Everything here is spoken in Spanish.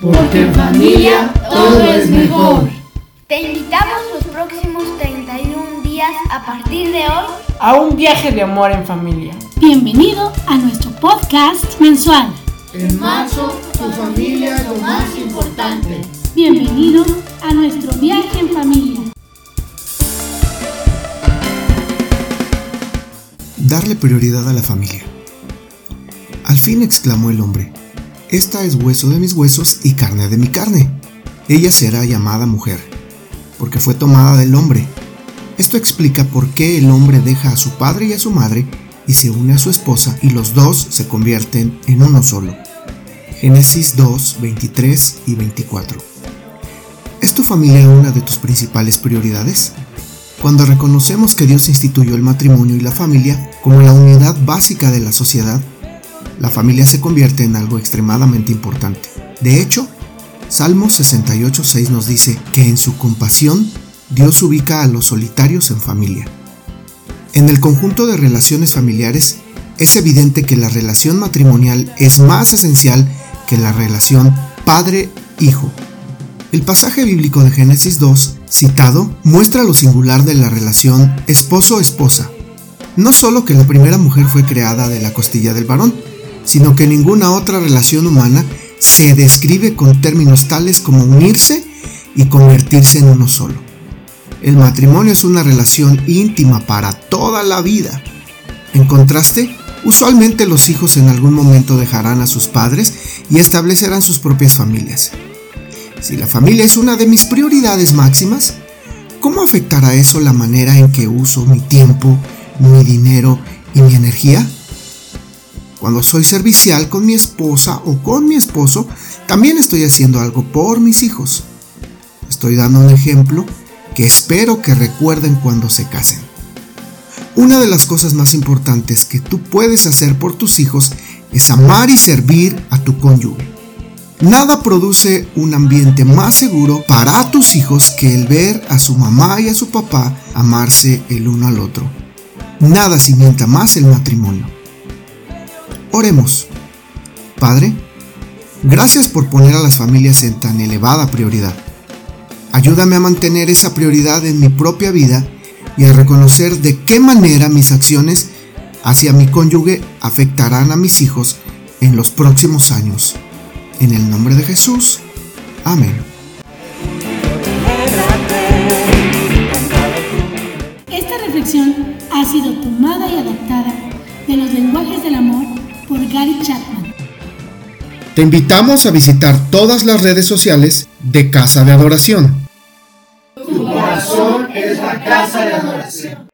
Porque en familia todo es mejor. Te invitamos los próximos 31 días a partir de hoy a un viaje de amor en familia. Bienvenido a nuestro podcast mensual. En marzo, tu familia es lo más importante. Bienvenido a nuestro viaje en familia. Darle prioridad a la familia. Al fin exclamó el hombre, Esta es hueso de mis huesos y carne de mi carne. Ella será llamada mujer, porque fue tomada del hombre. Esto explica por qué el hombre deja a su padre y a su madre y se une a su esposa y los dos se convierten en uno solo. Génesis 2, 23 y 24. ¿Es tu familia una de tus principales prioridades? Cuando reconocemos que Dios instituyó el matrimonio y la familia como la unidad básica de la sociedad, la familia se convierte en algo extremadamente importante. De hecho, Salmo 68.6 nos dice que en su compasión Dios ubica a los solitarios en familia. En el conjunto de relaciones familiares, es evidente que la relación matrimonial es más esencial que la relación padre-hijo. El pasaje bíblico de Génesis 2, citado, muestra lo singular de la relación esposo-esposa. No solo que la primera mujer fue creada de la costilla del varón, sino que ninguna otra relación humana se describe con términos tales como unirse y convertirse en uno solo. El matrimonio es una relación íntima para toda la vida. En contraste, usualmente los hijos en algún momento dejarán a sus padres y establecerán sus propias familias. Si la familia es una de mis prioridades máximas, ¿cómo afectará eso la manera en que uso mi tiempo, mi dinero y mi energía? Cuando soy servicial con mi esposa o con mi esposo, también estoy haciendo algo por mis hijos. Estoy dando un ejemplo que espero que recuerden cuando se casen. Una de las cosas más importantes que tú puedes hacer por tus hijos es amar y servir a tu cónyuge. Nada produce un ambiente más seguro para tus hijos que el ver a su mamá y a su papá amarse el uno al otro. Nada cimienta más el matrimonio. Oremos. Padre, gracias por poner a las familias en tan elevada prioridad. Ayúdame a mantener esa prioridad en mi propia vida y a reconocer de qué manera mis acciones hacia mi cónyuge afectarán a mis hijos en los próximos años. En el nombre de Jesús. Amén. Esta reflexión ha sido tomada y adaptada de los lenguajes del amor por Gary Chapman. Te invitamos a visitar todas las redes sociales de Casa de Adoración. Tu corazón es la casa de adoración.